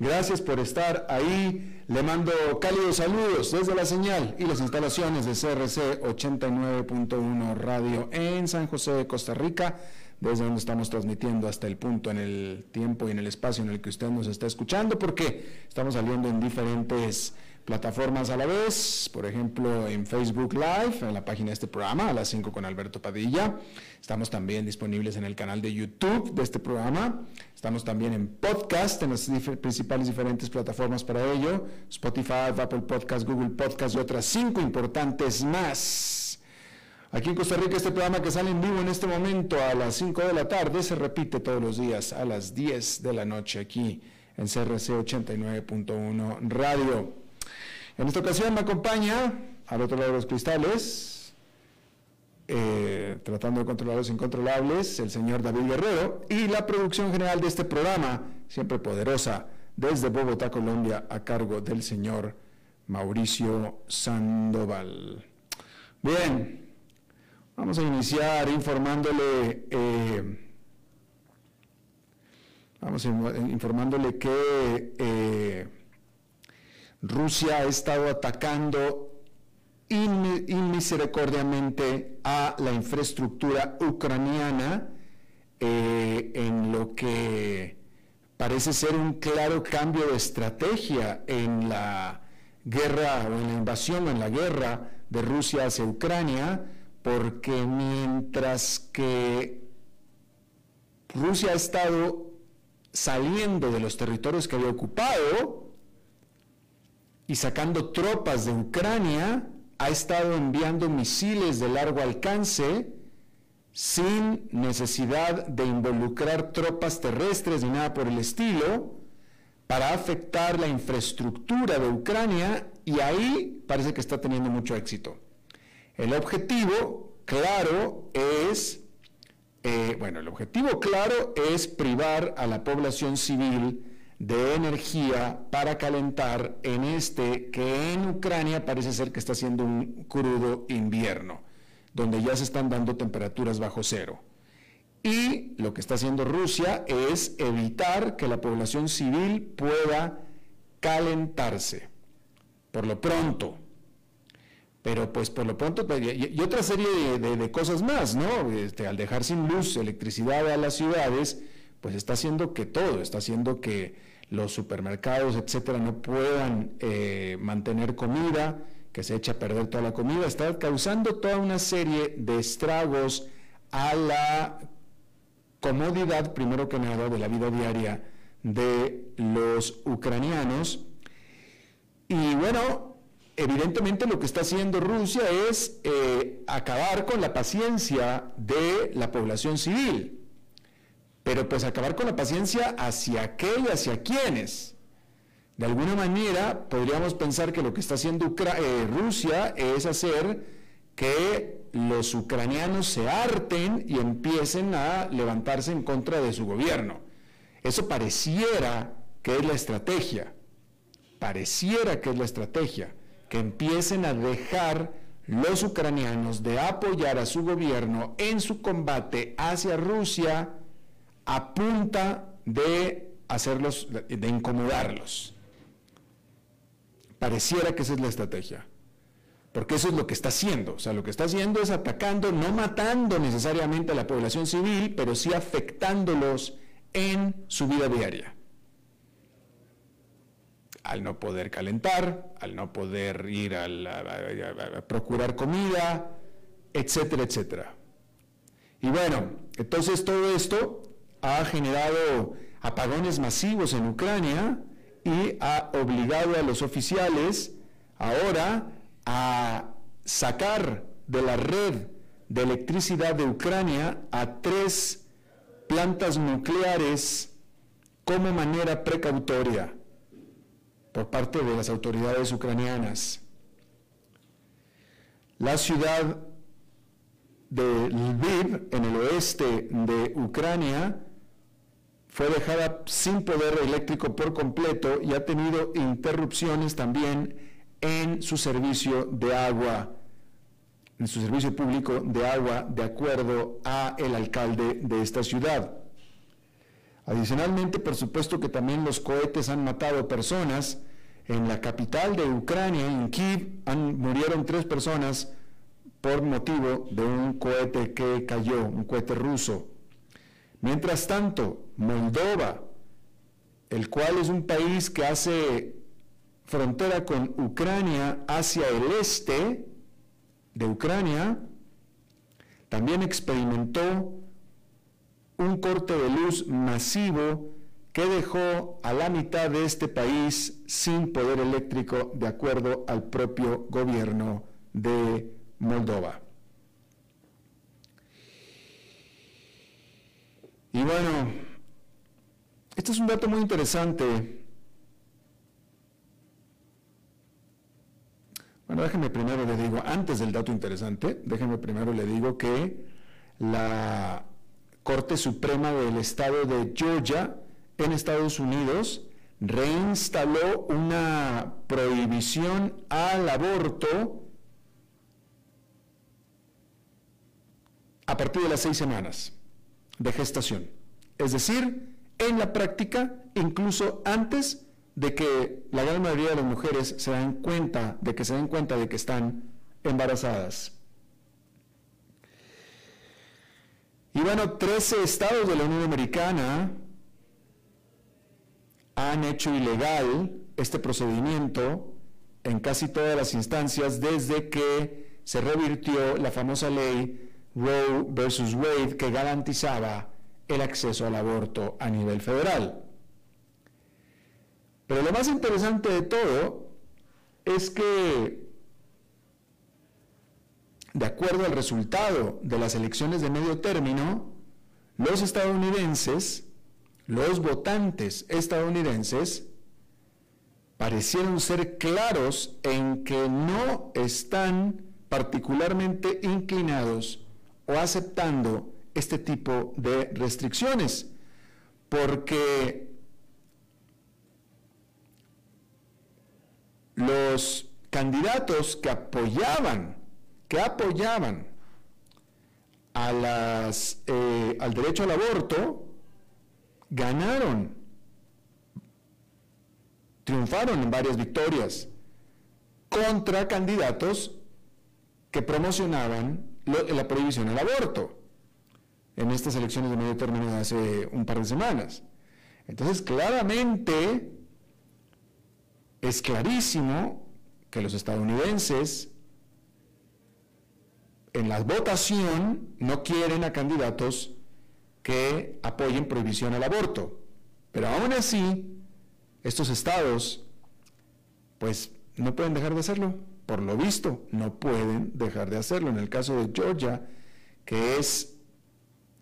Gracias por estar ahí. Le mando cálidos saludos desde la señal y las instalaciones de CRC 89.1 Radio en San José de Costa Rica, desde donde estamos transmitiendo hasta el punto en el tiempo y en el espacio en el que usted nos está escuchando, porque estamos saliendo en diferentes plataformas a la vez, por ejemplo en Facebook Live, en la página de este programa, a las 5 con Alberto Padilla. Estamos también disponibles en el canal de YouTube de este programa. Estamos también en podcast, en las principales diferentes plataformas para ello, Spotify, Apple Podcast, Google Podcast y otras cinco importantes más. Aquí en Costa Rica este programa que sale en vivo en este momento a las 5 de la tarde se repite todos los días a las 10 de la noche aquí en CRC 89.1 Radio. En esta ocasión me acompaña, al otro lado de los cristales, eh, tratando de controlar los incontrolables, el señor David Guerrero y la producción general de este programa, siempre poderosa, desde Bogotá, Colombia, a cargo del señor Mauricio Sandoval. Bien, vamos a iniciar informándole, eh, vamos informándole que eh, Rusia ha estado atacando inmisericordiamente a la infraestructura ucraniana eh, en lo que parece ser un claro cambio de estrategia en la guerra o en la invasión o en la guerra de Rusia hacia Ucrania, porque mientras que Rusia ha estado saliendo de los territorios que había ocupado, y sacando tropas de Ucrania, ha estado enviando misiles de largo alcance sin necesidad de involucrar tropas terrestres ni nada por el estilo, para afectar la infraestructura de Ucrania y ahí parece que está teniendo mucho éxito. El objetivo, claro, es, eh, bueno, el objetivo, claro, es privar a la población civil de energía para calentar en este que en Ucrania parece ser que está siendo un crudo invierno, donde ya se están dando temperaturas bajo cero. Y lo que está haciendo Rusia es evitar que la población civil pueda calentarse, por lo pronto. Pero pues por lo pronto, pues, y, otra serie de, cosas más, ¿no? Este, al dejar sin luz, electricidad a las ciudades, pues está haciendo que todo, está haciendo que los supermercados, etcétera, no puedan eh, mantener comida, que se echa a perder toda la comida, está causando toda una serie de estragos a la comodidad, primero que nada, de la vida diaria de los ucranianos. Y bueno, evidentemente lo que está haciendo Rusia es eh, acabar con la paciencia de la población civil pero pues acabar con la paciencia hacia qué y hacia quiénes. De alguna manera podríamos pensar que lo que está haciendo eh, Rusia es hacer que los ucranianos se harten y empiecen a levantarse en contra de su gobierno. Eso pareciera que es la estrategia, pareciera que es la estrategia, que empiecen a dejar los ucranianos de apoyar a su gobierno en su combate hacia Rusia a punta de hacerlos, de incomodarlos. Pareciera que esa es la estrategia. Porque eso es lo que está haciendo. O sea, lo que está haciendo es atacando, no matando necesariamente a la población civil, pero sí afectándolos en su vida diaria. Al no poder calentar, al no poder ir a, procurar comida, etcétera, etcétera. Y bueno, entonces todo esto ha generado apagones masivos en Ucrania y ha obligado a los oficiales ahora a sacar de la red de electricidad de Ucrania a tres plantas nucleares como manera precautoria por parte de las autoridades ucranianas. La ciudad de Lviv, en el oeste de Ucrania, fue dejada sin poder eléctrico por completo y ha tenido interrupciones también en su servicio de agua, en su servicio público de agua, de acuerdo a el alcalde de esta ciudad. Adicionalmente, por supuesto que también los cohetes han matado personas. En la capital de Ucrania, en Kiev, murieron tres personas por motivo de un cohete que cayó, un cohete ruso. Mientras tanto, Moldova, el cual es un país que hace frontera con Ucrania hacia el este de Ucrania, también experimentó un corte de luz masivo que dejó a la mitad de este país sin poder eléctrico de acuerdo al propio gobierno de Moldova. Y bueno, este es un dato muy interesante. Bueno, déjeme primero le digo, antes del dato interesante, déjeme primero le digo que la Corte Suprema del Estado de Georgia en Estados Unidos reinstaló una prohibición al aborto a partir de las seis semanas de gestación. Es decir, en la práctica, incluso antes de que la gran mayoría de las mujeres se den cuenta de que se den cuenta de que están embarazadas. Y bueno, 13 estados de la Unión Americana han hecho ilegal este procedimiento en casi todas las instancias desde que se revirtió la famosa ley Roe versus Wade que garantizaba el acceso al aborto a nivel federal. Pero lo más interesante de todo es que, de acuerdo al resultado de las elecciones de medio término, los estadounidenses, los votantes estadounidenses, parecieron ser claros en que no están particularmente inclinados o aceptando este tipo de restricciones, porque los candidatos que apoyaban, que apoyaban a las, eh, al derecho al aborto, ganaron, triunfaron en varias victorias contra candidatos que promocionaban la prohibición al aborto en estas elecciones de medio término de hace un par de semanas. Entonces, claramente, es clarísimo que los estadounidenses en la votación no quieren a candidatos que apoyen prohibición al aborto. Pero aún así, estos estados, pues, no pueden dejar de hacerlo por lo visto, no pueden dejar de hacerlo. En el caso de Georgia, que es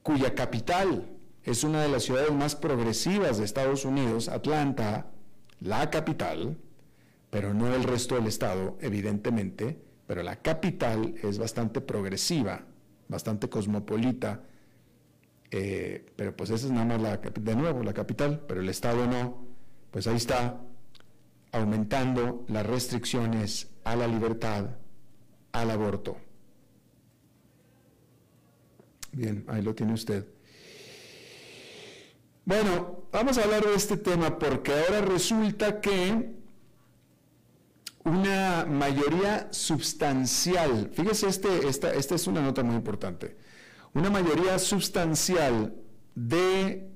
cuya capital es una de las ciudades más progresivas de Estados Unidos, Atlanta, la capital, pero no el resto del estado, evidentemente, pero la capital es bastante progresiva, bastante cosmopolita, eh, pero pues esa es nada más la, de nuevo la capital, pero el estado no, pues ahí está aumentando las restricciones a la libertad, al aborto. Bien, ahí lo tiene usted. Bueno, vamos a hablar de este tema porque ahora resulta que una mayoría sustancial, fíjese, este, esta, esta es una nota muy importante, una mayoría sustancial de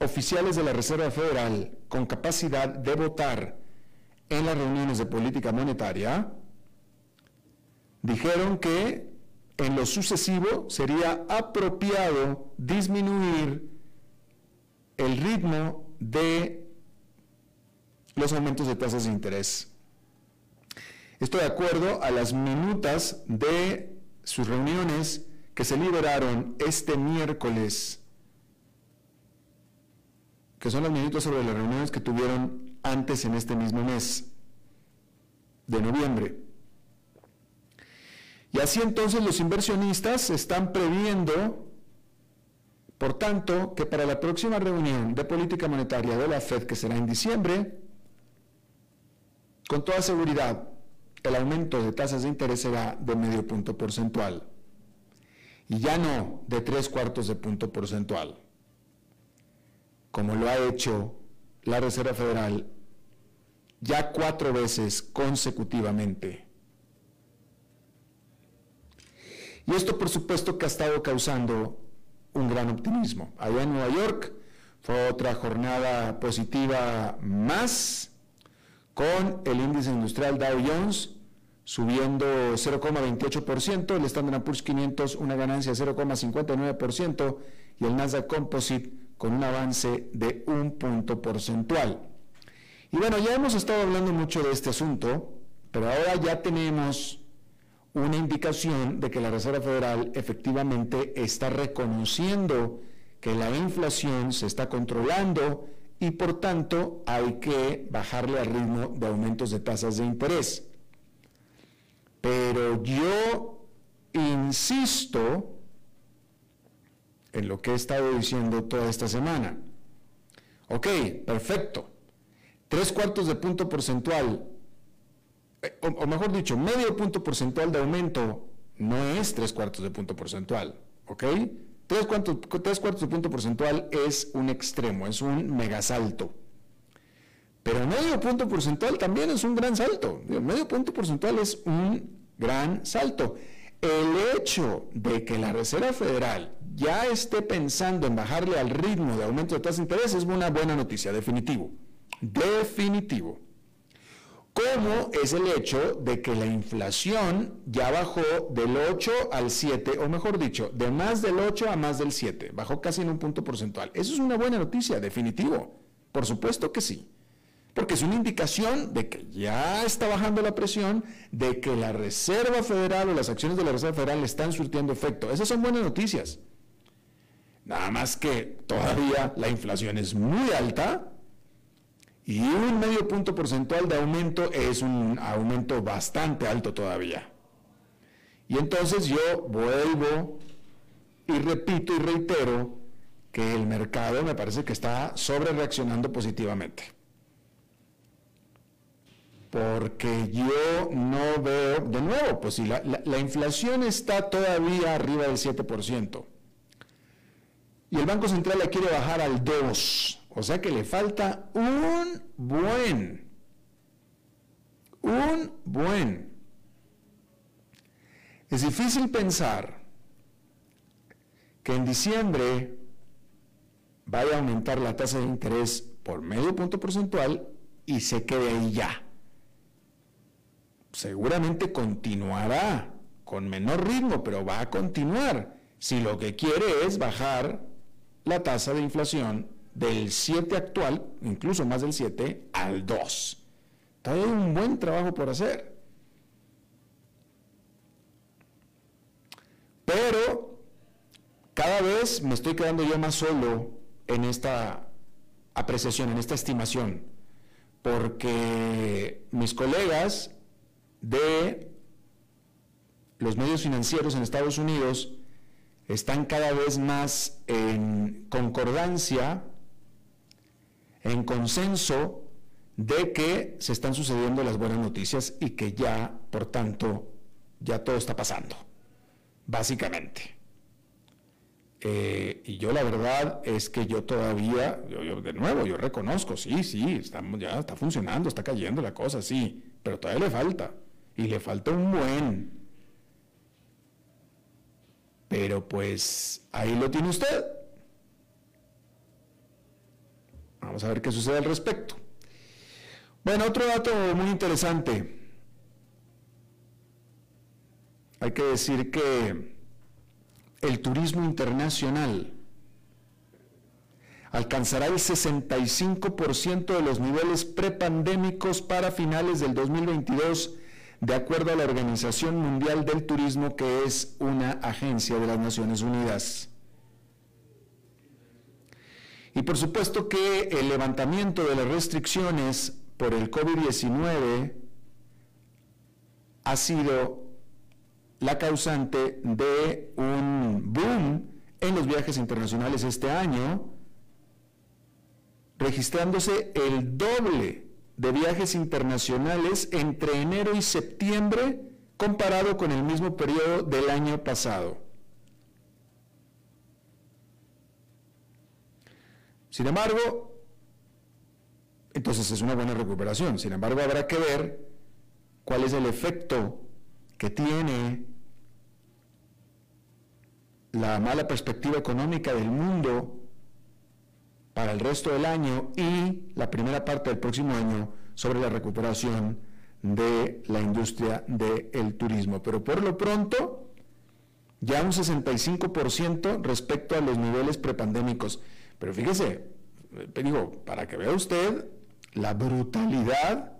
oficiales de la Reserva Federal con capacidad de votar en las reuniones de política monetaria dijeron que en lo sucesivo sería apropiado disminuir el ritmo de los aumentos de tasas de interés. Esto de acuerdo a las minutas de sus reuniones que se liberaron este miércoles, que son las minutas sobre las reuniones que tuvieron antes en este mismo mes de noviembre. Y así entonces los inversionistas están previendo, por tanto, que para la próxima reunión de política monetaria de la Fed, que será en diciembre, con toda seguridad, el aumento de tasas de interés será de medio punto porcentual. Y ya no de tres cuartos de punto porcentual, como lo ha hecho la Reserva Federal ya cuatro veces consecutivamente. Y esto por supuesto que ha estado causando un gran optimismo. Allá en Nueva York fue otra jornada positiva más con el índice industrial Dow Jones subiendo 0,28%, el Standard Poor's 500 una ganancia de 0,59% y el Nasdaq Composite con un avance de un punto porcentual. Y bueno, ya hemos estado hablando mucho de este asunto, pero ahora ya tenemos una indicación de que la Reserva Federal efectivamente está reconociendo que la inflación se está controlando y por tanto hay que bajarle al ritmo de aumentos de tasas de interés. Pero yo insisto en lo que he estado diciendo toda esta semana. Ok, perfecto. Tres cuartos de punto porcentual, eh, o, mejor dicho, medio punto porcentual de aumento no es tres cuartos de punto porcentual. ¿Ok? Tres cuartos, tres cuartos de punto porcentual es un extremo, es un megasalto. Pero medio punto porcentual también es un gran salto. Medio punto porcentual es un gran salto. El hecho de que la Reserva Federal ya esté pensando en bajarle al ritmo de aumento de tasa de interés es una buena noticia, definitivo. Definitivo. Como es el hecho de que la inflación ya bajó del 8 al 7, o mejor dicho, de más del 8 a más del 7, bajó casi en un punto porcentual. Eso es una buena noticia, definitivo. Por supuesto que sí. Porque es una indicación de que ya está bajando la presión, de que la Reserva Federal o las acciones de la Reserva Federal están surtiendo efecto. Esas son buenas noticias. Nada más que todavía la inflación es muy alta y un medio punto porcentual de aumento es un aumento bastante alto todavía. Y entonces yo vuelvo y repito y reitero que el mercado me parece que está sobre reaccionando positivamente. Porque yo no veo, de nuevo, pues si la, la inflación está todavía arriba del 7%, y el Banco Central la quiere bajar al 2%, o sea que le falta un buen, un buen. Es difícil pensar que en diciembre vaya a aumentar la tasa de interés por medio punto porcentual y se quede ahí ya. Seguramente continuará con menor ritmo, pero va a continuar si lo que quiere es bajar la tasa de inflación del 7 actual, incluso más del 7, al 2. Todavía hay un buen trabajo por hacer. Pero cada vez me estoy quedando yo más solo en esta apreciación, en esta estimación, porque mis colegas de los medios financieros en Estados Unidos están cada vez más en concordancia en consenso de que se están sucediendo las buenas noticias y que ya, por tanto, ya todo está pasando, básicamente. Eh, y yo la verdad es que yo todavía, yo, de nuevo, yo reconozco, sí, sí, estamos, ya está funcionando, está cayendo la cosa, sí, pero todavía le falta, y le falta un buen. Pero pues ahí lo tiene usted. Vamos a ver qué sucede al respecto. Bueno, otro dato muy interesante. hay que decir que el turismo internacional alcanzará el 65% de los niveles prepandémicos para finales del 2022, de acuerdo a la Organización Mundial del Turismo, que es una agencia de las Naciones Unidas. Y por supuesto que el levantamiento de las restricciones por el COVID-19 ha sido la causante de un boom en los viajes internacionales este año, registrándose el doble de viajes internacionales entre enero y septiembre comparado con el mismo periodo del año pasado. Sin embargo, entonces es una buena recuperación. Sin embargo, habrá que ver cuál es el efecto que tiene la mala perspectiva económica del mundo para el resto del año y la primera parte del próximo año sobre la recuperación de la industria del turismo. Pero por lo pronto, ya un 65% respecto a los niveles prepandémicos. Pero fíjese, eh, digo, para que vea usted la brutalidad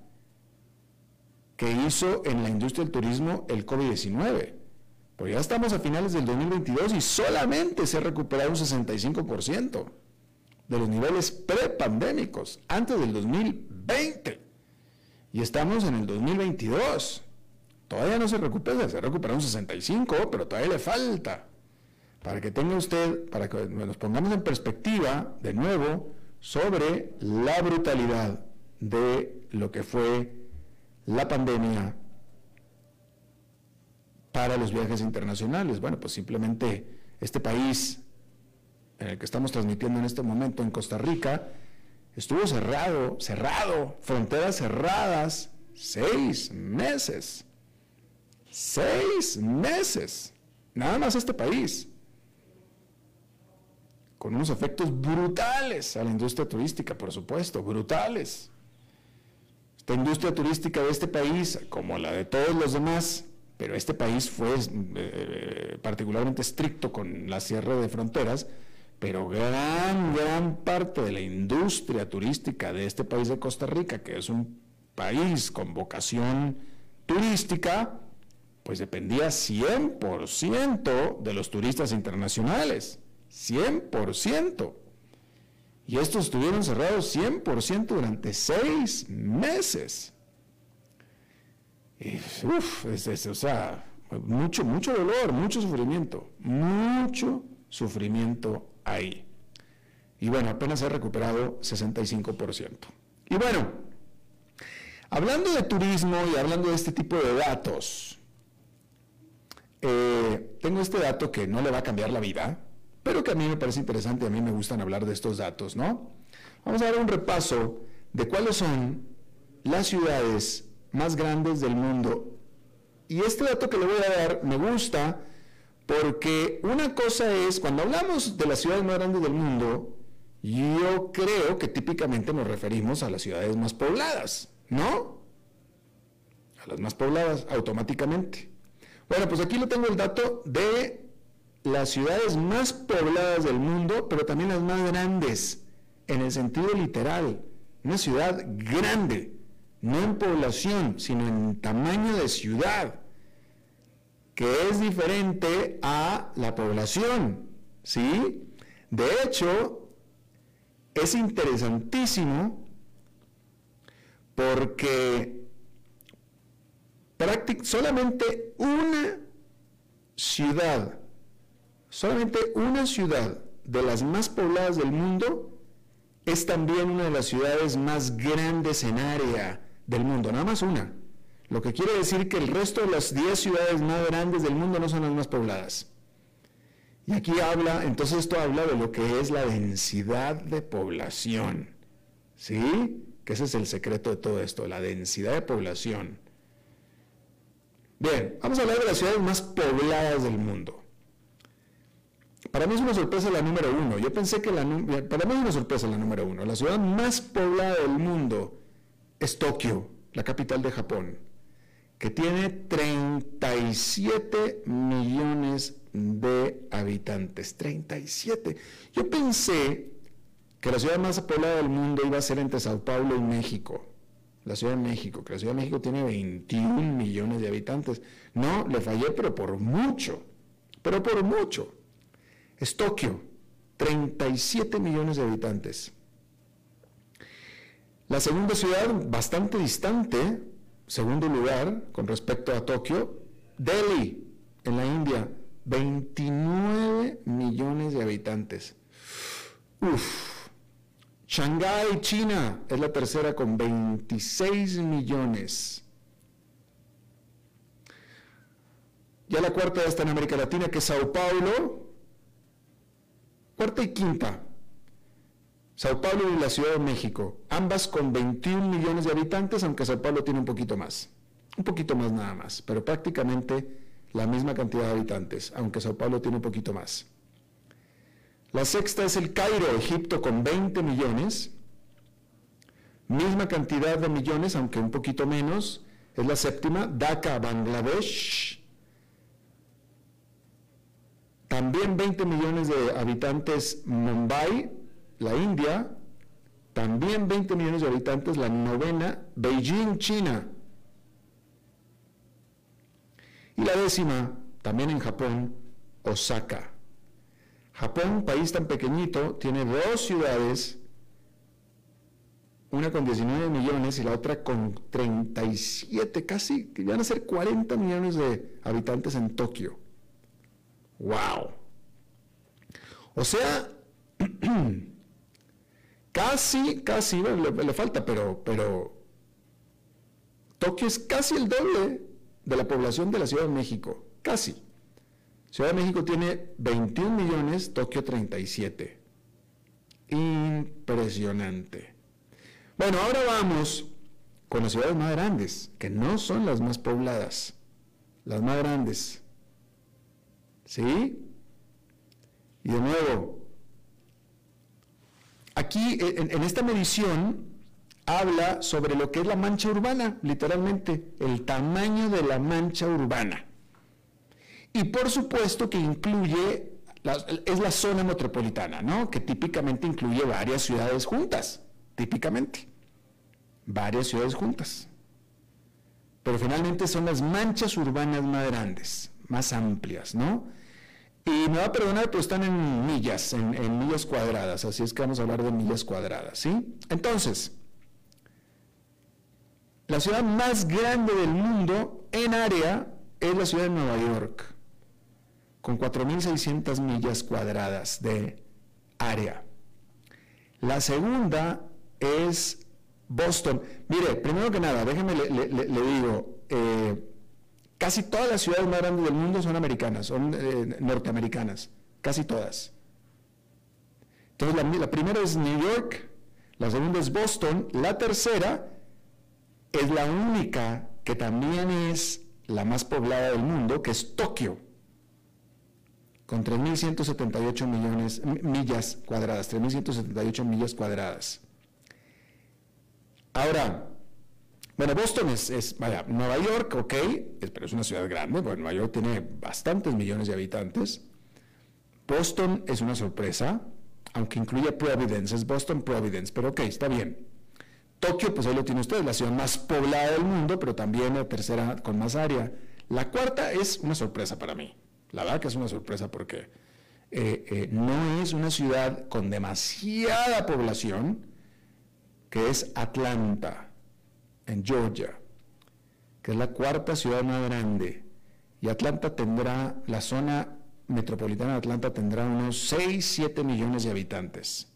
que hizo en la industria del turismo el COVID-19. Pues ya estamos a finales del 2022 y solamente se ha recuperado un 65% de los niveles prepandémicos antes del 2020. Y estamos en el 2022. Todavía no se recupera, se recupera un 65, pero todavía le falta. Para que tenga usted, para que nos pongamos en perspectiva de nuevo sobre la brutalidad de lo que fue la pandemia para los viajes internacionales. Bueno, pues simplemente este país en el que estamos transmitiendo en este momento, en Costa Rica, estuvo cerrado, cerrado, fronteras cerradas, seis meses. Seis meses. Nada más este país. Con unos efectos brutales a la industria turística, por supuesto, brutales. Esta industria turística de este país, como la de todos los demás, pero este país fue eh, particularmente estricto con la cierre de fronteras, pero gran, gran parte de la industria turística de este país de Costa Rica, que es un país con vocación turística, pues dependía 100% de los turistas internacionales, 100%. Y estos estuvieron cerrados 100% durante seis meses. Y, uf, o sea, mucho, mucho dolor, mucho sufrimiento, mucho sufrimiento ahí. Y bueno, apenas ha recuperado 65%. Y bueno, hablando de turismo y hablando de este tipo de datos, eh, tengo este dato que no le va a cambiar la vida, pero que a mí me parece interesante a mí me gustan hablar de estos datos, ¿no? Vamos a dar un repaso de cuáles son las ciudades más grandes del mundo. Y este dato que le voy a dar me gusta porque una cosa es, cuando hablamos de las ciudades más grandes del mundo, yo creo que típicamente nos referimos a las ciudades más pobladas, ¿no? A las más pobladas automáticamente. Bueno, pues aquí le tengo el dato de las ciudades más pobladas del mundo, pero también las más grandes, en el sentido literal. Una ciudad grande, no en población, sino en tamaño de ciudad que es diferente a la población, ¿sí? De hecho, es interesantísimo porque solamente una ciudad, solamente una ciudad de las más pobladas del mundo es también una de las ciudades más grandes en área del mundo, nada más una. Lo que quiere decir que el resto de las 10 ciudades más grandes del mundo no son las más pobladas. Y aquí habla, entonces esto habla de lo que es la densidad de población. ¿Sí? Que ese es el secreto de todo esto, la densidad de población. Bien, vamos a hablar de las ciudades más pobladas del mundo. Para mí es una sorpresa la número uno. Yo pensé que la... Para mí es una sorpresa la número uno. La ciudad más poblada del mundo es Tokio, la capital de Japón que tiene 37 millones de habitantes. 37. Yo pensé que la ciudad más poblada del mundo iba a ser entre Sao Paulo y México. La Ciudad de México, que la Ciudad de México tiene 21 millones de habitantes. No, le fallé, pero por mucho. Pero por mucho. Es Tokio, 37 millones de habitantes. La segunda ciudad, bastante distante, segundo lugar con respecto a Tokio, Delhi, en la India, 29 millones de habitantes. Uf. Shanghái, China, es la tercera con 26 millones. Ya la cuarta está en América Latina, que es Sao Paulo. Cuarta y quinta, Sao Paulo y la Ciudad de México, ambas con 21 millones de habitantes, aunque Sao Paulo tiene un poquito más, un poquito más nada más, pero prácticamente la misma cantidad de habitantes, aunque Sao Paulo tiene un poquito más. La sexta es el Cairo, Egipto, con 20 millones, misma cantidad de millones, aunque un poquito menos, es la séptima, Dhaka, Bangladesh, también 20 millones de habitantes Mumbai, la India, también 20 millones de habitantes, la novena, Beijing, China. Y la décima, también en Japón, Osaka. Japón, país tan pequeñito, tiene dos ciudades, una con 19 millones y la otra con 37, casi, que van a ser 40 millones de habitantes en Tokio. ¡Wow! O sea, Casi, casi, le, falta, pero, pero Tokio es casi el doble de la población de la Ciudad de México, casi. Ciudad de México tiene 21 millones, Tokio 37. Impresionante. Bueno, ahora vamos con las ciudades más grandes, que no son las más pobladas, las más grandes. ¿Sí? Y de nuevo, Aquí, en, esta medición, habla sobre lo que es la mancha urbana, literalmente, el tamaño de la mancha urbana. Y por supuesto que incluye, es la zona metropolitana, ¿no? Que típicamente incluye varias ciudades juntas, típicamente. Varias ciudades juntas. Pero finalmente son las manchas urbanas más grandes, más amplias, ¿no? Y me va a perdonar, pero están en millas, en, millas cuadradas, así es que vamos a hablar de millas cuadradas, ¿sí? Entonces, la ciudad más grande del mundo en área es la ciudad de Nueva York, con 4.600 millas cuadradas de área. La segunda es Boston. Mire, primero que nada, déjeme le, digo, eh, Casi todas las ciudades más grandes del mundo son americanas, son eh, norteamericanas, casi todas. Entonces la, primera es New York, la segunda es Boston, la tercera es la única que también es la más poblada del mundo, que es Tokio, con 3.178 millones, millas cuadradas, 3.178 millas cuadradas. Ahora, bueno, Boston es, vaya, Nueva York, ok, pero es una ciudad grande, bueno, Nueva York tiene bastantes millones de habitantes. Boston es una sorpresa, aunque incluye Providence, es Boston Providence, pero ok, está bien. Tokio, pues ahí lo tiene usted, la ciudad más poblada del mundo, pero también la tercera con más área. La cuarta es una sorpresa para mí. La verdad que es una sorpresa porque eh, eh, no es una ciudad con demasiada población, que es Atlanta en Georgia, que es la cuarta ciudad más grande, y Atlanta tendrá, la zona metropolitana de Atlanta tendrá unos 6, 7 millones de habitantes.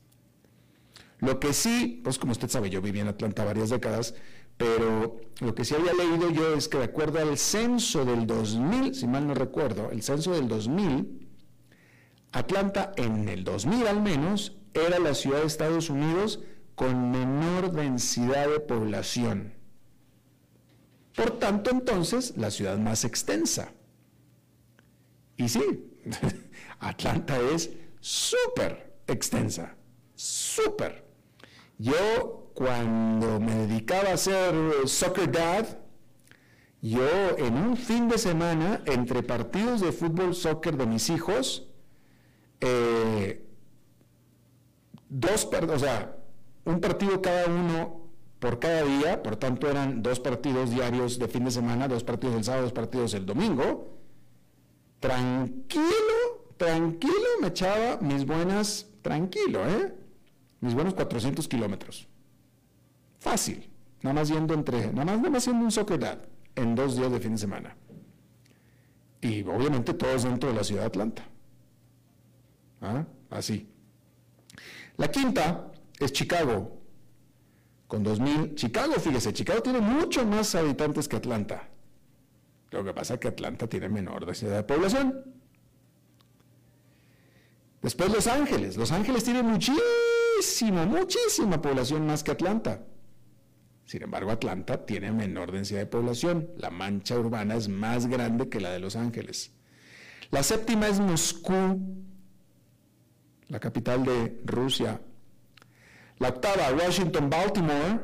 Lo que sí, pues como usted sabe, yo viví en Atlanta varias décadas, pero lo que sí había leído yo es que de acuerdo al censo del 2000, si mal no recuerdo, el censo del 2000, Atlanta en el 2000 al menos era la ciudad de Estados Unidos con menor densidad de población. Por tanto, entonces, la ciudad más extensa. Y sí, Atlanta es súper extensa, súper. Yo cuando me dedicaba a ser soccer dad, Yo en un fin de semana, entre partidos de fútbol, soccer de mis hijos, eh, dos, o sea, un partido cada uno por cada día, por tanto eran dos partidos diarios de fin de semana, dos partidos el sábado, dos partidos el domingo. Tranquilo, tranquilo, me echaba mis buenas, tranquilo, ¿eh? Mis buenos 400 kilómetros. Fácil, nada más yendo entre, nada más, nada más haciendo un soccer dad en dos días de fin de semana. Y obviamente todos dentro de la ciudad de Atlanta. ¿Ah? Así. La quinta es Chicago, con 2.000. Chicago, fíjese, Chicago tiene mucho más habitantes que Atlanta. Lo que pasa es que Atlanta tiene menor densidad de población. Después Los Ángeles. Los Ángeles tiene muchísima, muchísima población más que Atlanta. Sin embargo, Atlanta tiene menor densidad de población. La mancha urbana es más grande que la de Los Ángeles. La séptima es Moscú, la capital de Rusia. La octava, Washington, Baltimore,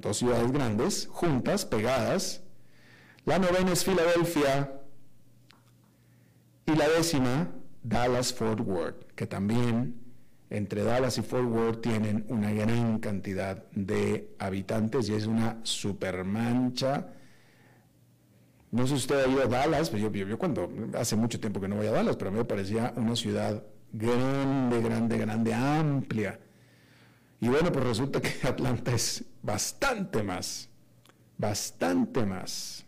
dos ciudades grandes, juntas, pegadas. La novena es Filadelfia. Y la décima, Dallas, Fort Worth, que también entre Dallas y Fort Worth tienen una gran cantidad de habitantes y es una supermancha. No sé si usted ha ido a Dallas, pero yo, yo, cuando, hace mucho tiempo que no voy a Dallas, pero a mí me parecía una ciudad grande, grande, grande, amplia. Y bueno, pues resulta que Atlanta es bastante más, bastante más.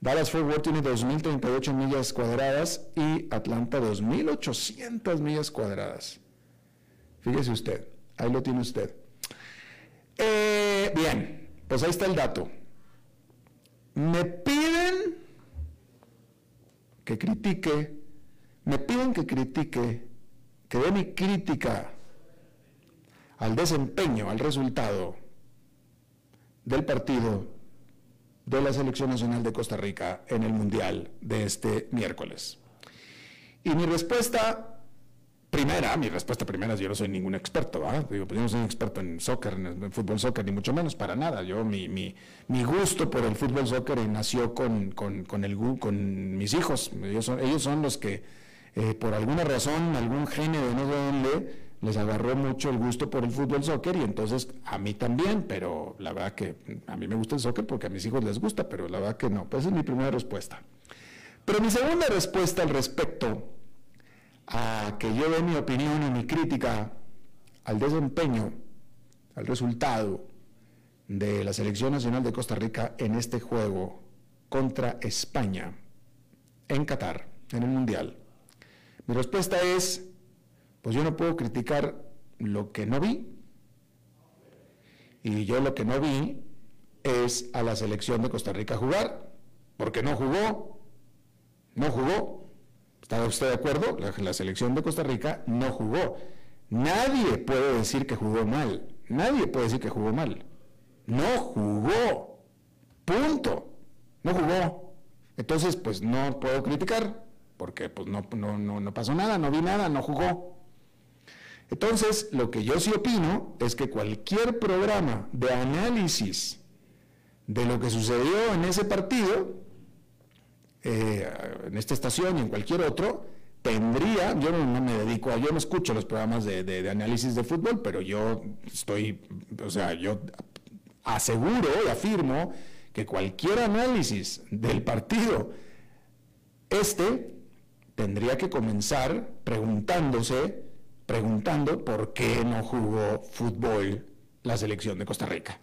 Dallas Fort Worth tiene 2.038 millas cuadradas y Atlanta 2.800 millas cuadradas. Fíjese usted, ahí lo tiene usted. Eh, bien, pues ahí está el dato. Me piden que critique, me piden que critique, que dé mi crítica al desempeño, al resultado del partido de la Selección Nacional de Costa Rica en el Mundial de este miércoles. Y mi respuesta primera, mi respuesta primera es yo no soy ningún experto, Digo, pues yo no soy un experto en soccer, en, fútbol soccer, ni mucho menos, para nada. Yo, mi, mi, mi gusto por el fútbol soccer nació con, con, con, el, con mis hijos. Ellos son, ellos son los que, eh, por alguna razón, algún gene de no sé dónde, les agarró mucho el gusto por el fútbol soccer y entonces a mí también, pero la verdad que a mí me gusta el soccer porque a mis hijos les gusta, pero la verdad que no. Pues esa es mi primera respuesta. Pero mi segunda respuesta al respecto a que yo dé mi opinión y mi crítica al desempeño, al resultado de la Selección Nacional de Costa Rica en este juego contra España en Qatar, en el Mundial. Mi respuesta es, pues yo no puedo criticar lo que no vi. Y yo lo que no vi es a la selección de Costa Rica jugar, porque no jugó, no jugó. ¿Está usted de acuerdo? La, selección de Costa Rica no jugó. Nadie puede decir que jugó mal. Nadie puede decir que jugó mal. No jugó. Punto. No jugó. Entonces, pues no puedo criticar, porque pues no, no, no pasó nada, no vi nada, no jugó. Entonces, lo que yo sí opino es que cualquier programa de análisis de lo que sucedió en ese partido eh, en esta estación y en cualquier otro, tendría, yo no, me dedico a, yo no escucho los programas de, análisis de fútbol, pero yo estoy, o sea, yo aseguro y afirmo que cualquier análisis del partido, este tendría que comenzar preguntándose, preguntando por qué no jugó fútbol la selección de Costa Rica.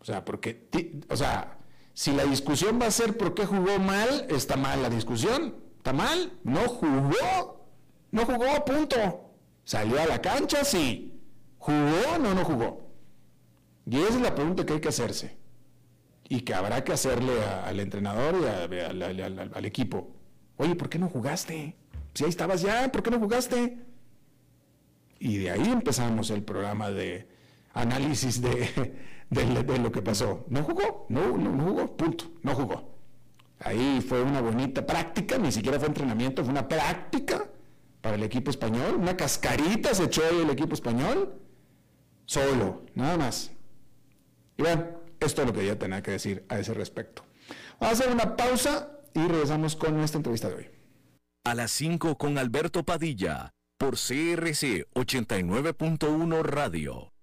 O sea, porque, o sea, si la discusión va a ser por qué jugó mal, está mal la discusión. ¿Está mal? No jugó. No jugó, punto. ¿Salió a la cancha? Sí. ¿Jugó? No, no jugó. Y esa es la pregunta que hay que hacerse. Y que habrá que hacerle al entrenador y al, equipo. Oye, ¿por qué no jugaste? Si ahí estabas ya, ¿por qué no jugaste? Y de ahí empezamos el programa de análisis de, de, lo que pasó. No jugó, no, no, jugó, punto, no jugó. Ahí fue una bonita práctica, ni siquiera fue entrenamiento, fue una práctica para el equipo español, una cascarita se echó el equipo español, solo, nada más. Y bueno, Esto es lo que yo tenía que decir a ese respecto. Vamos a hacer una pausa y regresamos con nuestra entrevista de hoy. A las 5 con Alberto Padilla, por CRC 89.1 Radio.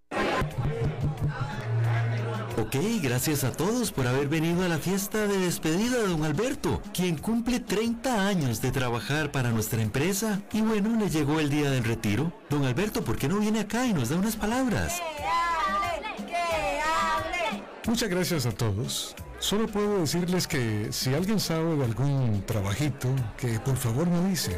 Ok, gracias a todos por haber venido a la fiesta de despedida de don Alberto, quien cumple 30 años de trabajar para nuestra empresa y bueno, le llegó el día del retiro. Don Alberto, ¿por qué no viene acá y nos da unas palabras? Muchas gracias a todos. Solo puedo decirles que si alguien sabe de algún trabajito, que por favor me dicen.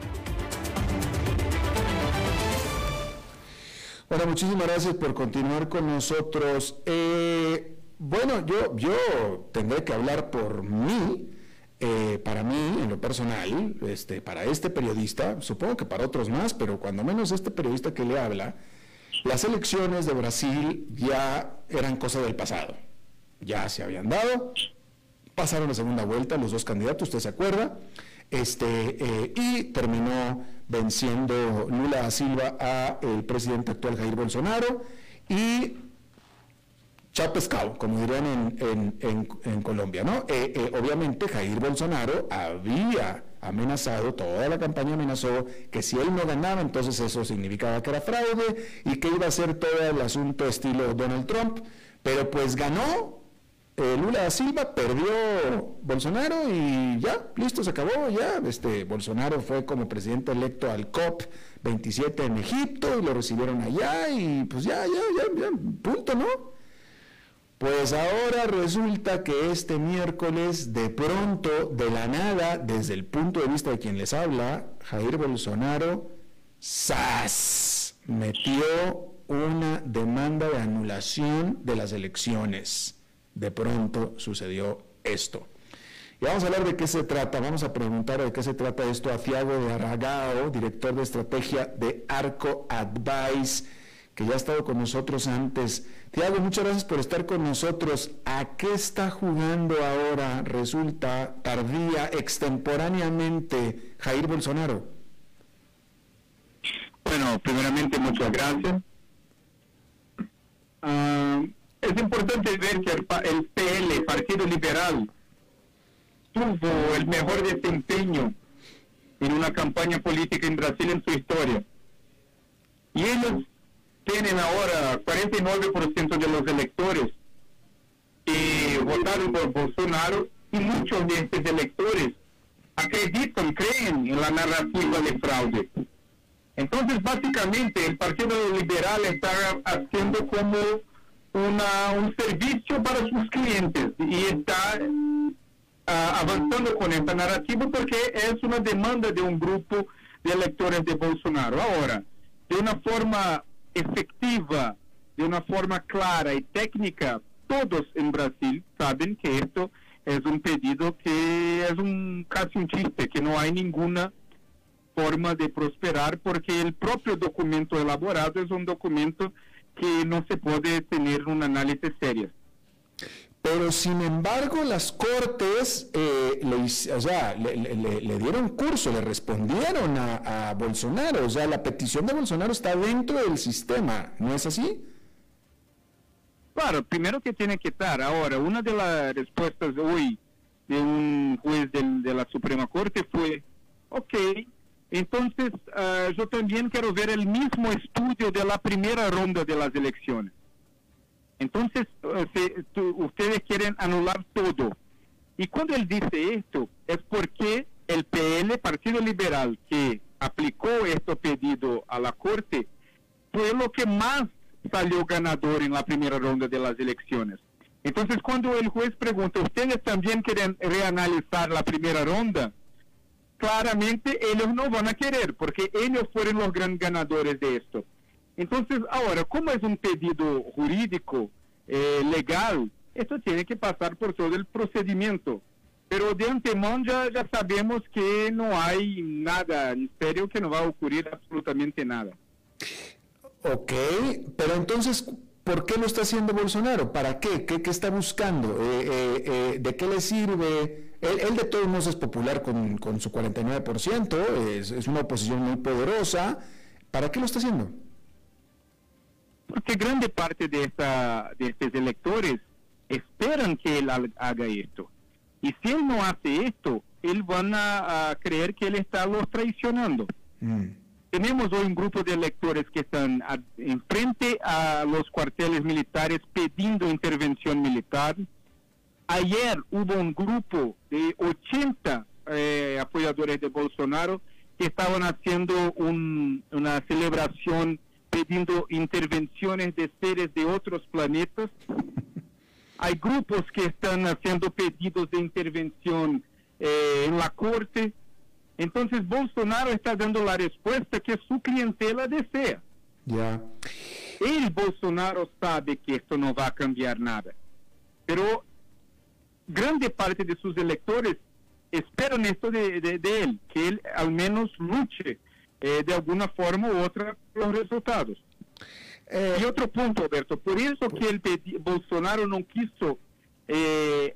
Bueno, muchísimas gracias por continuar con nosotros. Eh, bueno, yo, yo tendré que hablar por mí. Eh, para mí, en lo personal, este, para este periodista, supongo que para otros más, pero cuando menos este periodista que le habla, las elecciones de Brasil ya eran cosa del pasado. Ya se habían dado, pasaron la segunda vuelta los dos candidatos, usted se acuerda, este, eh, y terminó venciendo Lula da Silva a el presidente actual Jair Bolsonaro y chao pescado, como dirían en, Colombia, ¿no? Eh, eh, obviamente Jair Bolsonaro había amenazado, toda la campaña amenazó que si él no ganaba, entonces eso significaba que era fraude y que iba a ser todo el asunto estilo Donald Trump, pero pues ganó, eh, Lula da Silva perdió Bolsonaro y ya, listo, se acabó, ya. Este, Bolsonaro fue como presidente electo al COP 27 en Egipto y lo recibieron allá y pues ya, ya, ya, ya, punto, ¿no? Pues ahora resulta que este miércoles, de pronto, de la nada, desde el punto de vista de quien les habla, Jair Bolsonaro, ¡zas! metió una demanda de anulación de las elecciones de pronto sucedió esto. Y vamos a hablar de qué se trata, vamos a preguntar de qué se trata esto a Thiago de Aragao, director de estrategia de Arco Advice, que ya ha estado con nosotros antes. Thiago, muchas gracias por estar con nosotros. ¿A qué está jugando ahora, resulta tardía, extemporáneamente, Jair Bolsonaro? Bueno, primeramente muchas gracias. Ah, es importante ver que el, PL, Partido Liberal, tuvo el mejor desempeño en una campaña política en Brasil en su historia. Y ellos tienen ahora 49% de los electores que votaron por Bolsonaro y muchos de estos electores acreditan, creen en la narrativa de fraude. Entonces, básicamente, el Partido Liberal está haciendo como una, un servicio para sus clientes y está avanzando con esta narrativa porque es una demanda de un grupo de electores de Bolsonaro. Ahora, de una forma efectiva, de una forma clara y técnica, todos en Brasil saben que esto es un pedido que es un casi un chiste, que no hay ninguna forma de prosperar porque el propio documento elaborado es un documento que no se puede tener un análisis serio. Pero sin embargo las cortes eh, le, o sea, le, dieron curso, le respondieron a, Bolsonaro. O sea, la petición de Bolsonaro está dentro del sistema, ¿no es así? Claro, primero que tiene que estar. Ahora, una de las respuestas hoy de un juez de la Suprema Corte fue, ok, entonces, uh, yo también quiero ver el mismo estudio de la primera ronda de las elecciones. Entonces, uh, tu, ustedes quieren anular todo. Y cuando él dice esto, es porque el PL, Partido Liberal, que aplicó este pedido a la Corte, fue lo que más salió ganador en la primera ronda de las elecciones. Entonces, cuando el juez pregunta, ¿ustedes también quieren reanalizar la primera ronda? Claramente ellos no van a querer, porque ellos fueron los gran ganadores de esto. Entonces, ahora, como es un pedido jurídico, eh, legal, esto tiene que pasar por todo el procedimiento. Pero de antemano ya, sabemos que no hay nada en serio, que no va a ocurrir absolutamente nada. Ok, pero entonces, ¿por qué lo está haciendo Bolsonaro? ¿Para qué? ¿Qué, está buscando? Eh, eh, ¿De qué le sirve? Él, de todos modos es popular con, con su 49%, es, es una oposición muy poderosa. ¿Para qué lo está haciendo? Porque grande parte de, esta, de estos electores esperan que él haga esto. Y si él no hace esto, él van a, creer que él está los traicionando. Mm. Tenemos hoy un grupo de electores que están enfrente a los cuarteles militares pidiendo intervención militar. Ayer hubo un grupo de 80 eh, apoyadores de Bolsonaro que estaban haciendo una celebración pidiendo intervenciones de seres de otros planetas hay grupos que están haciendo pedidos de intervención eh, en la corte. Entonces Bolsonaro está dando la respuesta que su clientela desea. Ya. Él, Bolsonaro, sabe que esto no va a cambiar nada. Pero grande parte de sus electores esperan esto de, él, que él al menos luche eh, de alguna forma u otra los resultados. Eh, y otro punto, Alberto, por eso que el Bolsonaro no quiso eh,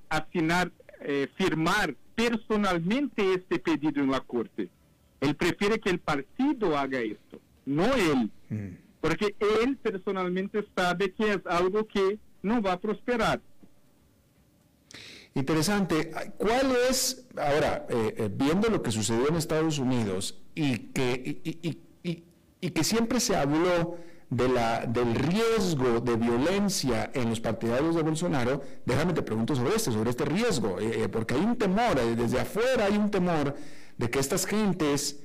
eh, firmar personalmente este pedido en la Corte. Él prefiere que el partido haga esto, no él. Mm. Porque él personalmente sabe que es algo que no va a prosperar. Interesante. ¿Cuál es, ahora, eh, viendo lo que sucedió en Estados Unidos y que, siempre se habló de la, del riesgo de violencia en los partidarios de Bolsonaro, déjame te pregunto sobre este, sobre este riesgo, eh, eh, porque hay un temor, eh, desde afuera hay un temor de que estas gentes,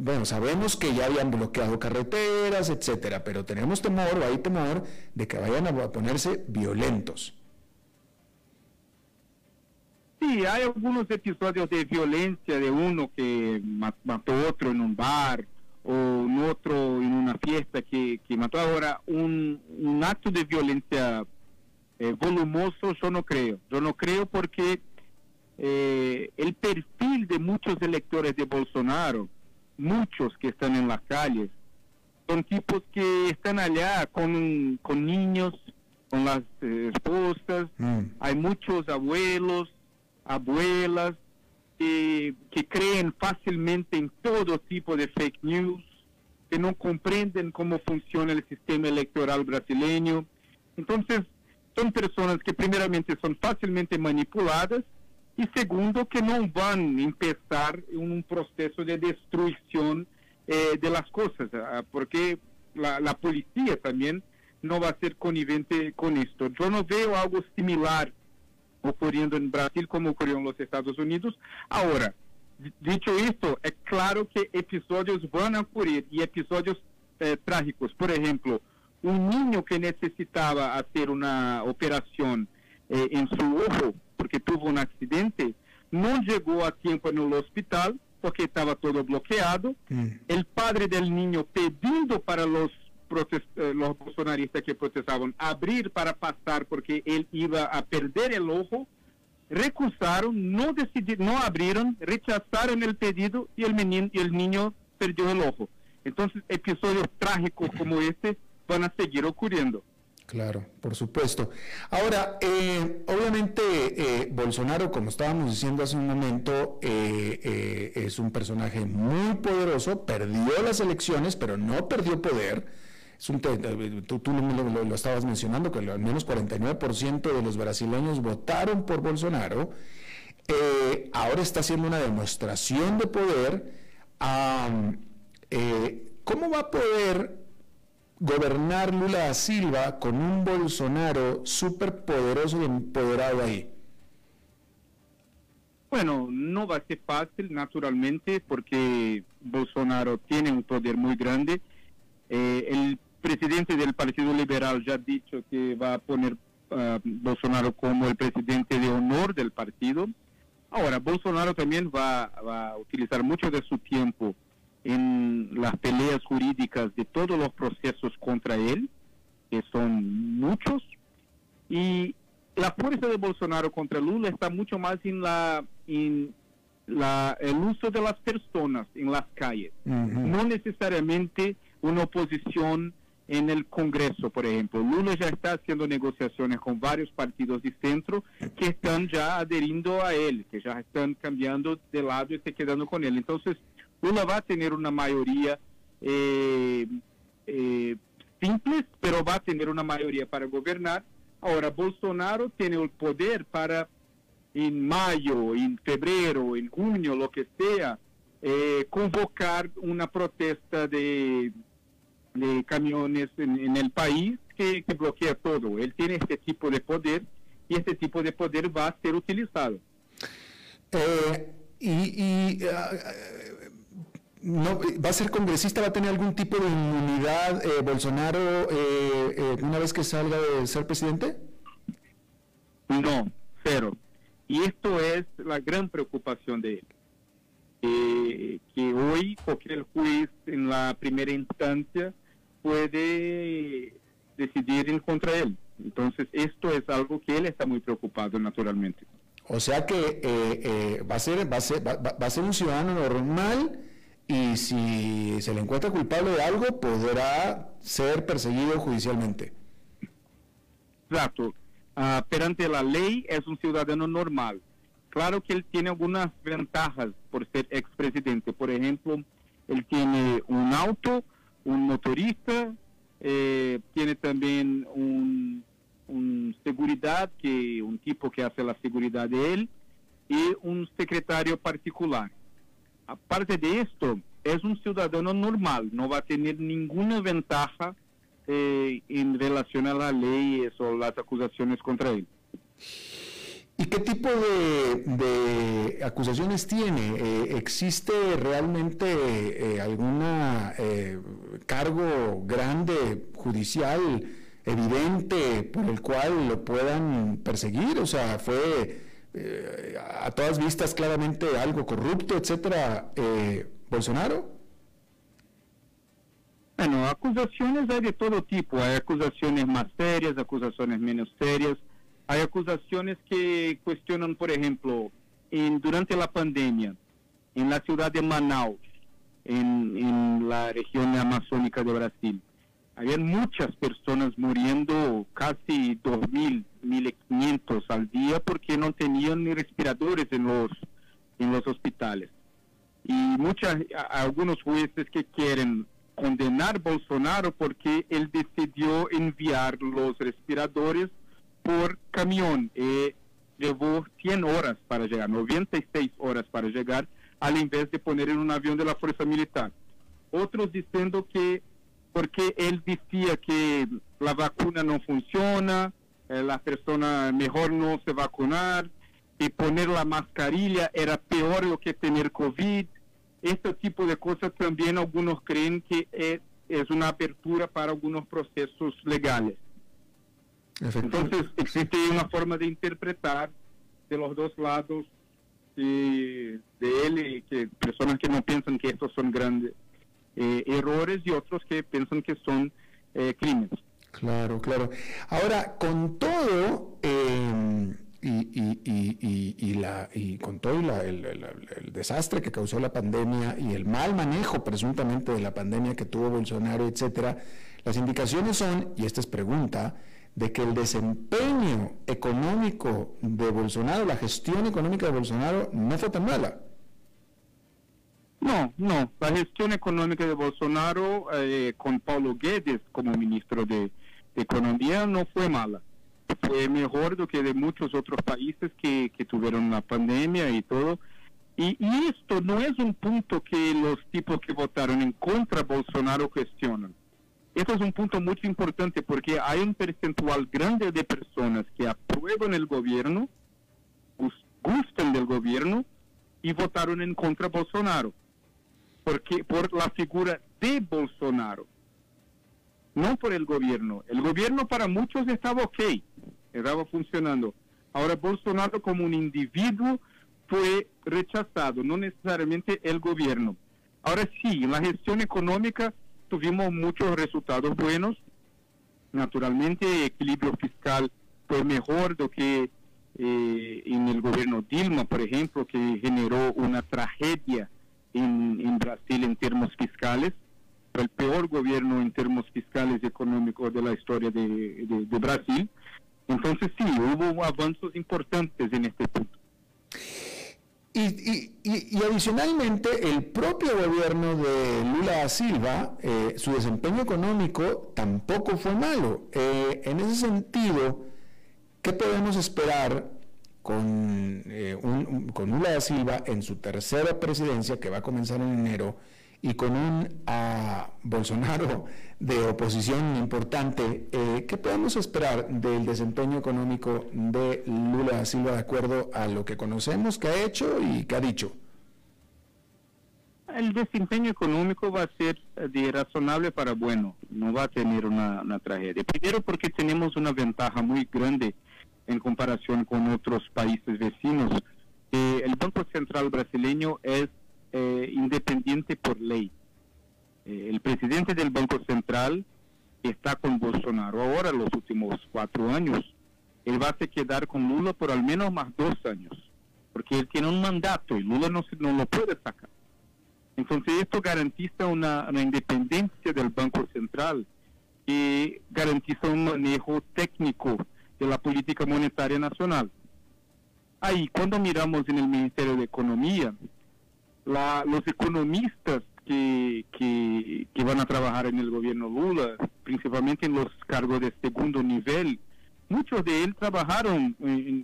bueno, sabemos que ya habían bloqueado carreteras, etcétera, pero tenemos temor, o hay temor, de que vayan a ponerse violentos. Sí, hay algunos episodios de violencia de uno que mató a otro en un bar, o en otro, en una fiesta que, que mató. Ahora, un, un acto de violencia eh, volumoso, yo no creo. Yo no creo porque eh, el perfil de muchos electores de Bolsonaro, muchos que están en las calles, son tipos que están allá con, con niños, con las eh, esposas, mm. hay muchos abuelos, abuelas, que, creen fácilmente en todo tipo de fake news, que no comprenden cómo funciona el sistema electoral brasileño. Entonces, son personas que primeramente son fácilmente manipuladas y segundo que no van a empezar un proceso de destrucción eh, de las cosas, ah, porque la, la, policía también no va a ser connivente con esto. Yo no veo algo similar ocurriendo en Brasil como ocurrió en los Estados Unidos. Ahora, dicho esto, es claro que episodios van a ocurrir y episodios eh, trágicos. Por ejemplo, un niño que necesitaba hacer una operación eh, en su ojo porque tuvo un accidente, no llegó a tiempo en el hospital porque estaba todo bloqueado. Mm. El padre del niño pidiendo para los eh, los bolsonaristas que protestaban abrir para pasar porque él iba a perder el ojo, recusaron, no decidieron, no abrieron, rechazaron el pedido y el, menino, y el niño perdió el ojo. Entonces, episodios trágicos como este van a seguir ocurriendo. Claro, por supuesto. Ahora, eh, obviamente eh, Bolsonaro, como estábamos diciendo hace un momento, es un personaje muy poderoso, perdió las elecciones, pero no perdió poder tú, lo, estabas mencionando, que al menos 49% de los brasileños votaron por Bolsonaro. Eh, ahora está haciendo una demostración de poder. Eh, ¿Cómo va a poder gobernar Lula da Silva con un Bolsonaro súper poderoso y empoderado ahí? Bueno, no va a ser fácil, naturalmente, porque Bolsonaro tiene un poder muy grande. Eh, presidente del Partido Liberal ya ha dicho que va a poner a Bolsonaro como el presidente de honor del partido. Ahora, Bolsonaro también va, a utilizar mucho de su tiempo en las peleas jurídicas de todos los procesos contra él, que son muchos, Y la fuerza de Bolsonaro contra Lula está mucho más en la en la, el uso de las personas en las calles, no necesariamente una oposición en el Congreso, por ejemplo. Lula ya está haciendo negociaciones con varios partidos de centro que están ya adheriendo a él, que ya están cambiando de lado y se quedando con él. Entonces, Lula va a tener una mayoría eh, eh, simple, pero va a tener una mayoría para gobernar. Ahora, Bolsonaro tiene el poder para en mayo, en febrero, en junio, lo que sea, eh, convocar una protesta de, de camiones en, el país que, bloquea todo. Él tiene este tipo de poder y este tipo de poder va a ser utilizado. Eh, y, ah, no, va a ser congresista, va a tener algún tipo de inmunidad eh, Bolsonaro una vez que salga de ser presidente? No, cero. Y esto es la gran preocupación de él. Eh, que hoy cualquier juez en la primera instancia puede decidir en contra de él. Entonces, esto es algo que él está muy preocupado, naturalmente. O sea que eh, eh, va, a ser, va, a ser, va, a ser un ciudadano normal y si se le encuentra culpable de algo, podrá ser perseguido judicialmente. Exacto. Ah, perante la ley es un ciudadano normal. Claro que él tiene algunas ventajas por ser expresidente. Por ejemplo, él tiene un auto, un motorista, eh, tiene también un, seguridad, que un tipo que hace la seguridad de él, y un secretario particular. Aparte de esto, es un ciudadano normal, no va a tener ninguna ventaja eh, en relación a las leyes o las acusaciones contra él. ¿Y qué tipo de, acusaciones tiene? Eh, ¿Existe realmente eh, algún cargo grande judicial evidente por el cual lo puedan perseguir? O sea, fue a todas vistas claramente algo corrupto, etcétera, Bolsonaro. Bueno, acusaciones hay de todo tipo. Hay acusaciones más serias, acusaciones menos serias. Hay acusaciones que cuestionan, por ejemplo, en, durante la pandemia, en la ciudad de Manaus, en, en la región amazónica de Brasil, había muchas personas muriendo, casi 2.000, 1.500 al día, porque no tenían ni respiradores en los, en los hospitales. Y muchas, algunos jueces que quieren condenar Bolsonaro porque él decidió enviar los respiradores por camión. Eh, llevó 100 horas para llegar, 96 horas para llegar, al invés de poner en un avión de la Fuerza Militar. Otros diciendo que porque él decía que la vacuna no funciona, eh, la persona mejor no se vacunar, y poner la mascarilla era peor lo que tener COVID este tipo de cosas también algunos creen que es una apertura para algunos procesos legales. Entonces existe una forma de interpretar de los dos lados de, de él y que personas que no piensan que estos son grandes eh, errores y otros que piensan que son eh, crímenes. Claro, claro. Ahora, con todo, eh, y, la, y con todo el, desastre que causó la pandemia y el mal manejo presuntamente de la pandemia que tuvo Bolsonaro, etcétera, las indicaciones son, y esta es pregunta, de que el desempeño económico de Bolsonaro, la gestión económica de Bolsonaro, no fue tan mala. No, no. La gestión económica de Bolsonaro eh, con Paulo Guedes como ministro de Economía no fue mala fue mejor que de muchos otros países que, tuvieron la pandemia y todo. Y, esto no es un punto que los tipos que votaron en contra Bolsonaro cuestionan. Esto es un punto muy importante porque hay un percentual grande de personas que aprueban el gobierno, gustan del gobierno y votaron en contra Bolsonaro. Porque por la figura de Bolsonaro no por el gobierno. El gobierno para muchos estaba ok, estaba funcionando. Ahora Bolsonaro como un individuo fue rechazado, no necesariamente el gobierno. Ahora sí, la gestión económica tuvimos muchos resultados buenos. Naturalmente, equilibrio fiscal fue mejor do que eh, en el gobierno Dilma, por ejemplo, que generó una tragedia en, Brasil en términos fiscales. Fue el peor gobierno en términos fiscales y económicos de la historia de, de- de Brasil. Entonces sí, hubo avances importantes en este punto. Y, y- y- adicionalmente, el propio gobierno de Lula da Silva, eh, su desempeño económico tampoco fue malo. Eh, en ese sentido, ¿qué podemos esperar con, eh, un- con Lula da Silva en su tercera presidencia, que va a comenzar en enero, y con un ah, Bolsonaro de oposición importante? Eh, ¿Qué podemos esperar del desempeño económico de Lula da Silva de acuerdo a lo que conocemos que ha hecho y que ha dicho? El desempeño económico va a ser eh, de razonable para bueno, no va a tener una, una tragedia. Primero porque tenemos una ventaja muy grande en comparación con otros países vecinos. Eh, el Banco Central brasileño es eh, independiente por ley. Eh, el presidente del Banco Central está con Bolsonaro ahora los últimos cuatro años. Él va a quedar con Lula por al menos más dos años, porque él tiene un mandato y Lula no, no lo puede sacar. Entonces esto garantiza una, una independencia del Banco Central y garantiza un manejo técnico de la política monetaria nacional. Ahí, cuando miramos en el Ministerio de Economía, la- los economistas que, que, que van a trabajar en el gobierno Lula, principalmente en los cargos de segundo nivel, muchos de ellos trabajaron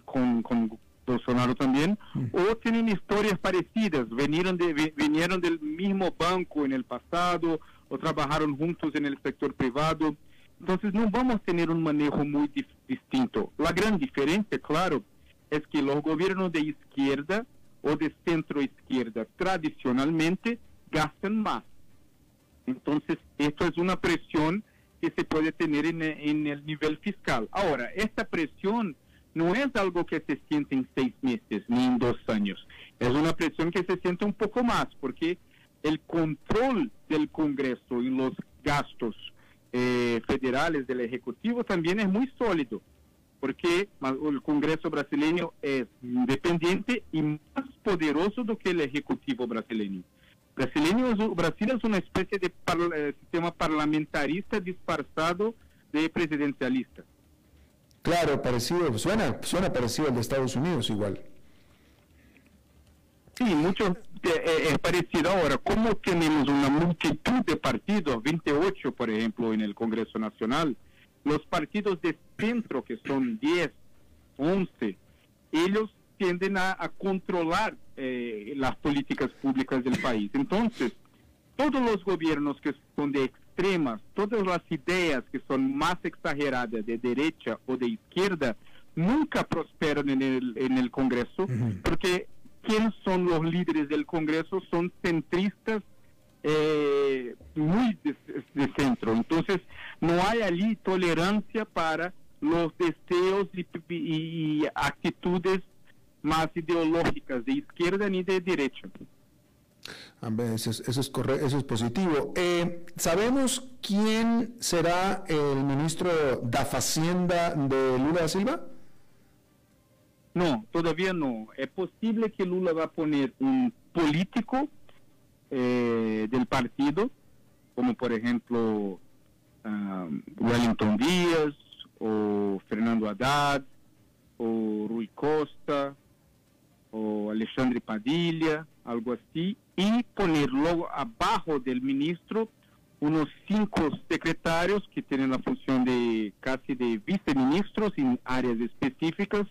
con, con Bolsonaro también, o tienen historias parecidas, vinieron, de, vinieron del mismo banco en el pasado, o trabajaron juntos en el sector privado. Entonces no vamos a tener un manejo muy distinto. La gran diferencia, claro, es que los gobiernos de izquierda o de centro izquierda tradicionalmente gastan más. Entonces, esto es una presión que se puede tener en, en el nivel fiscal. Ahora, esta presión no es algo que se siente en seis meses ni en dos años. Es una presión que se siente un poco más, porque el control del Congreso y los gastos eh, federales del Ejecutivo también es muy sólido, porque el Congreso brasileño es independiente poderoso do que el Ejecutivo brasileño. Brasileño Brasil es una especie de par- eh, sistema parlamentarista disfrazado de presidencialista. Claro, parecido, suena, suena parecido al de Estados Unidos igual. Sí, mucho eh, eh, es parecido ahora. Como tenemos una multitud de partidos, 28 por ejemplo en el Congreso Nacional, los partidos de centro, que son 10, 11, ellos tienden a, a controlar eh, las políticas públicas del país. Entonces, todos los gobiernos que son de extremas, todas las ideas que son más exageradas de derecha o de izquierda, nunca prosperan en el, en el Congreso, porque ¿quiénes son los líderes del Congreso? Son centristas eh, muy de, de centro. Entonces, no hay allí tolerancia para los deseos y, y- y actitudes más ideológicas de izquierda ni de derecha. A ver, Eso es, eso es, corre- eso es positivo. Eh, ¿Sabemos quién será el ministro da Hacienda de Lula da Silva? No, todavía no. Es posible que Lula va a poner un político eh, del partido, como por ejemplo ah, Wellington Díaz, o Fernando Haddad, o Rui Costa, o Alexandre Padilha, algo así, y poner luego abajo del ministro unos cinco secretarios que tienen la función de casi de viceministros en áreas específicas,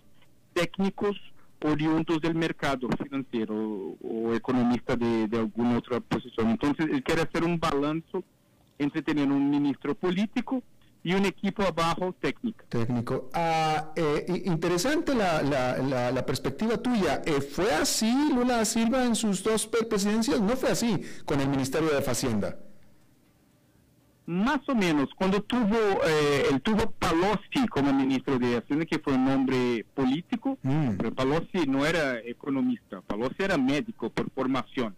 técnicos oriundos del mercado financiero o, o economistas de, de alguna otra posición. Entonces, él quiere hacer un balance entre tener un ministro político y un equipo abajo técnico. Técnico. Ah, eh, interesante la, la- la- la perspectiva tuya. Eh, ¿Fue así Lula Silva en sus dos pre- presidencias? No fue así con el Ministerio de Hacienda. Más o menos, cuando tuvo, eh, él tuvo Palocci como ministro de Hacienda, que fue un hombre político, Mm. pero Palocci no era economista, Palocci era médico por formación,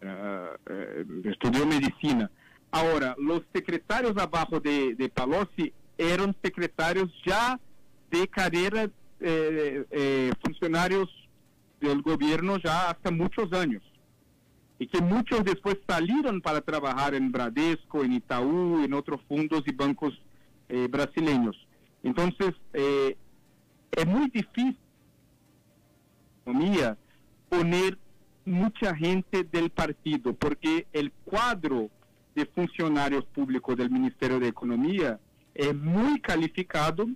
eh, estudió medicina. Ahora, los secretarios abajo de, Palocci eran secretarios ya de carrera eh, eh, funcionarios del gobierno ya hasta muchos años. Y que muchos después salieron para trabajar en Bradesco, en Itaú, en otros fondos y bancos eh, brasileños. Entonces, es muy difícil poner mucha gente del partido, porque el cuadro de funcionarios públicos del Ministerio de Economía es muy calificado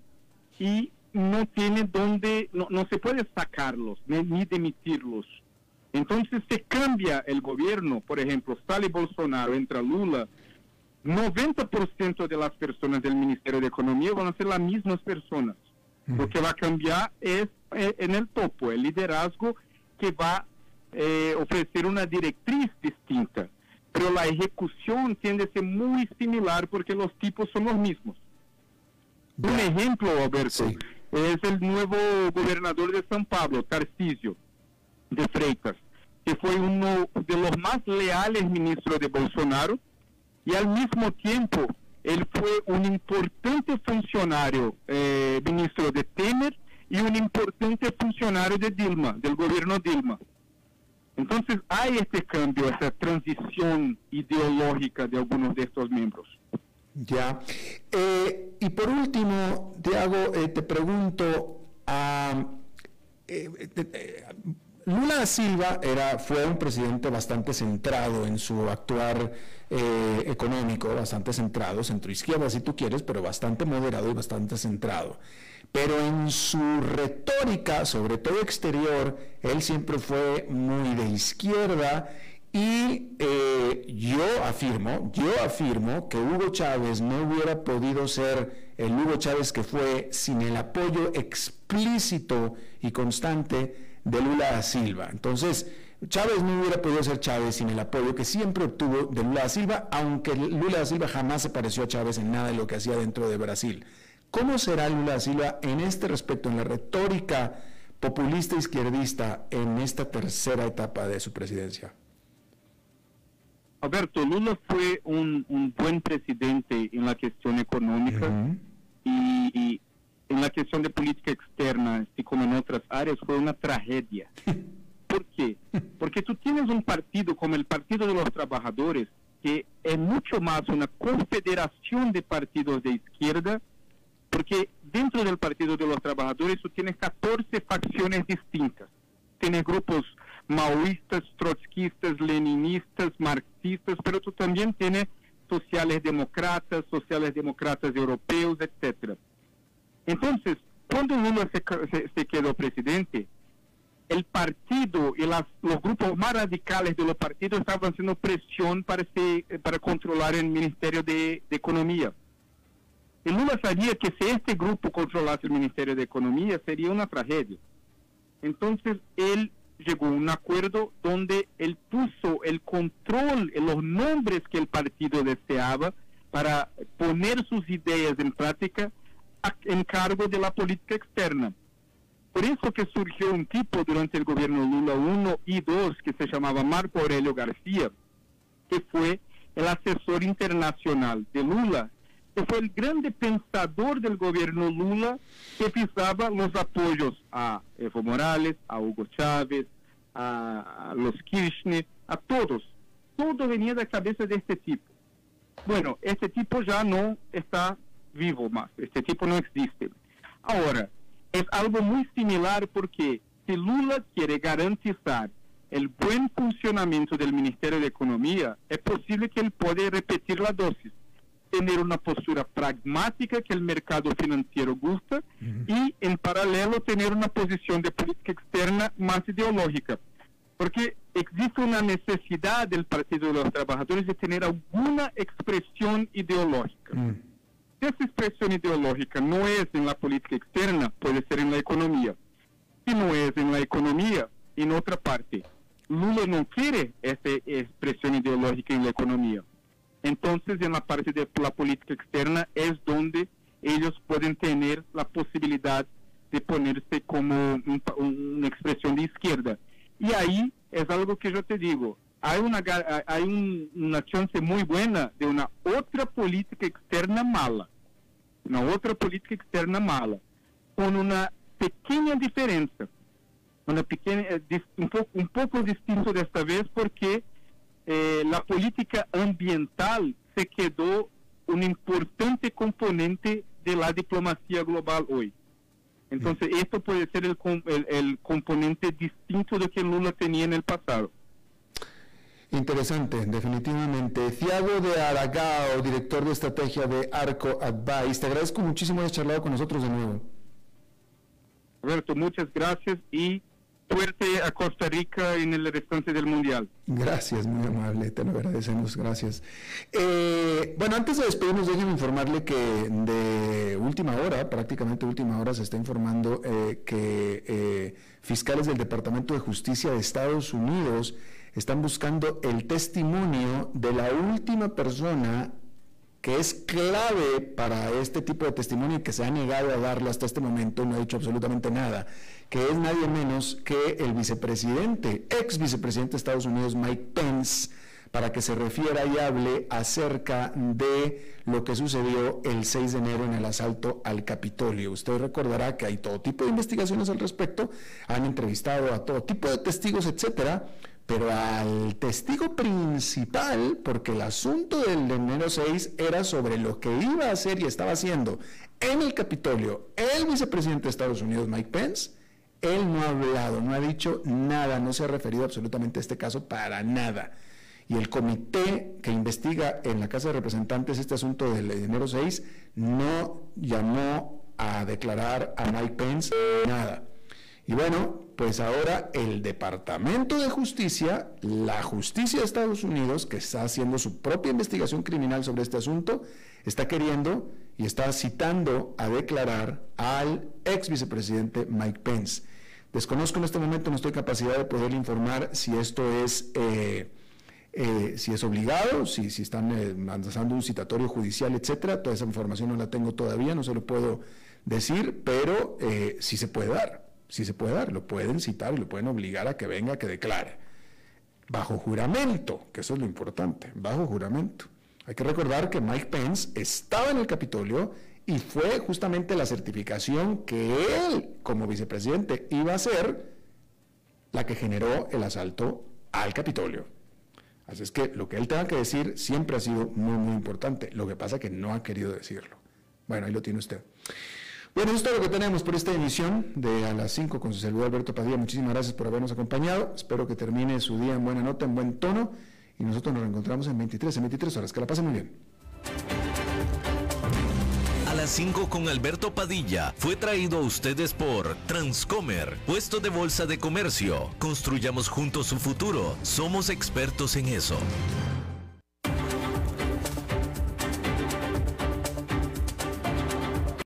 y no tiene donde, no, no se puede sacarlos ni, ni demitirlos. Entonces se cambia el gobierno, por ejemplo, sale Bolsonaro, entra Lula, 90% de las personas del Ministerio de Economía van a ser las mismas personas. Lo que va a cambiar es eh, en el topo, el liderazgo que va a eh, ofrecer una directriz distinta. Pero la ejecución tiende a ser muy similar porque los tipos son los mismos. Un ejemplo, Alberto, es el nuevo gobernador de San Pablo, Tarcisio de Freitas, que fue uno de los más leales ministros de Bolsonaro y al mismo tiempo él fue un importante funcionario, eh, ministro de Temer y un importante funcionario de Dilma, del gobierno Dilma. Entonces hay este cambio, esta transición ideológica de algunos de estos miembros. Ya. Eh, y por último, Tiago, eh, te pregunto, a Lula Silva era, fue un presidente bastante centrado en su actuar eh, económico, bastante centrado, centroizquierda si tú quieres, pero bastante moderado y bastante centrado. Pero en su retórica, sobre todo exterior, él siempre fue muy de izquierda y eh, yo afirmo, yo afirmo que Hugo Chávez no hubiera podido ser el Hugo Chávez que fue sin el apoyo explícito y constante de Lula da Silva. Entonces, Chávez no hubiera podido ser Chávez sin el apoyo que siempre obtuvo de Lula da Silva, aunque Lula da Silva jamás se pareció a Chávez en nada de lo que hacía dentro de Brasil. ¿Cómo será Lula da Silva en este respecto, en la retórica populista izquierdista en esta tercera etapa de su presidencia? Alberto, Lula fue un, buen presidente en la cuestión económica y en la cuestión de política externa, así como en otras áreas, fue una tragedia. ¿Por qué? Porque tú tienes un partido como el Partido de los Trabajadores, que es mucho más una confederación de partidos de izquierda, porque dentro del Partido de los Trabajadores tú tienes 14 facciones distintas. Tienes grupos maoístas, trotskistas, leninistas, marxistas, pero tú también tienes sociales demócratas, sociales demócratas europeos, etcétera. Entonces, cuando Lula se, quedó presidente, el partido y los grupos más radicales de los partidos estaban haciendo presión para, para controlar el Ministerio de, Economía. Lula sabía que si este grupo controlase el Ministerio de Economía sería una tragedia. Entonces él llegó a un acuerdo donde él puso el control en los nombres que el partido deseaba para poner sus ideas en práctica en cargo de la política externa. Por eso que surgió un tipo durante el gobierno Lula 1 y 2 que se llamaba Marco Aurelio García, que fue el asesor internacional de Lula, fue el grande pensador del gobierno Lula que pisaba los apoyos a Evo Morales, a Hugo Chávez, a, a los Kirchner, a todos. Todo venía de la cabeza de este tipo. Bueno, este tipo ya no está vivo más. Este tipo no existe. Ahora, es algo muy similar porque si Lula quiere garantizar el buen funcionamiento del Ministerio de Economía, es posible que él pueda repetir la dosis, tener una postura pragmática que el mercado financiero gusta y en paralelo tener una posición de política externa más ideológica. Porque existe una necesidad del Partido de los Trabajadores de tener alguna expresión ideológica. Mm. Si esa expresión ideológica no es en la política externa, puede ser en la economía. Si no es en la economía, en otra parte. Lula no quiere esa expresión ideológica en la economía. Entonces, en la parte de la política externa es donde ellos pueden tener la posibilidad de ponerse como una expresión de izquierda. Y ahí es algo que yo te digo, hay una, hay una chance muy buena de una otra política externa mala. Una otra política externa mala. con una pequeña diferencia, una pequeña, eh, un, poco, un poco distinto de esta vez porque eh, la política ambiental se quedó un importante componente de la diplomacia global hoy. Entonces, esto puede ser el, el, el componente distinto de que Lula tenía en el pasado. Interesante, definitivamente. Thiago de Aragao, director de estrategia de Arco Advice, te agradezco muchísimo haber charlado con nosotros de nuevo. Roberto, muchas gracias y suerte a Costa Rica en el restante del Mundial. Gracias, muy amable, te lo agradecemos, gracias. Eh, bueno, antes de despedirnos, déjenme informarle que de última hora, prácticamente última hora, se está informando eh, que eh, fiscales del Departamento de Justicia de Estados Unidos están buscando el testimonio de la última persona que es clave para este tipo de testimonio y que se ha negado a darlo hasta este momento, no ha dicho absolutamente nada, que es nadie menos que el vicepresidente, ex vicepresidente de Estados Unidos, Mike Pence, para que se refiera y hable acerca de lo que sucedió el 6 de enero en el asalto al Capitolio. Usted recordará que hay todo tipo de investigaciones al respecto, han entrevistado a todo tipo de testigos, etcétera, pero al testigo principal, porque el asunto del enero 6 era sobre lo que iba a hacer y estaba haciendo en el Capitolio el vicepresidente de Estados Unidos, Mike Pence, él no ha hablado, no ha dicho nada, no se ha referido absolutamente a este caso para nada. Y el comité que investiga en la Casa de Representantes este asunto del enero 6 no llamó a declarar a Mike Pence nada. Y bueno, pues ahora el Departamento de Justicia, la justicia de Estados Unidos, que está haciendo su propia investigación criminal sobre este asunto, está queriendo y está citando a declarar al ex vicepresidente Mike Pence. Desconozco en este momento, no estoy en capacidad de poder informar si esto es, eh, eh, si es obligado, si, están eh, mandando un citatorio judicial, etcétera. Toda esa información no la tengo todavía, no se lo puedo decir, pero sí se puede dar si se puede dar, lo pueden citar y lo pueden obligar a que venga, que declare. Bajo juramento, que eso es lo importante, bajo juramento. Hay que recordar que Mike Pence estaba en el Capitolio y fue justamente la certificación que él, como vicepresidente, iba a hacer la que generó el asalto al Capitolio. Así es que lo que él tenga que decir siempre ha sido muy, muy importante. Lo que pasa es que no ha querido decirlo. Bueno, ahí lo tiene usted. Bueno, esto es todo lo que tenemos por esta emisión de A las 5 con su servidor Alberto Padilla. Muchísimas gracias por habernos acompañado. Espero que termine su día en buena nota, en buen tono. Y nosotros nos reencontramos en 23, en 23 horas. Que la pasen muy bien. A las 5 con Alberto Padilla fue traído a ustedes por Transcomer, puesto de bolsa de comercio. Construyamos juntos su futuro. Somos expertos en eso.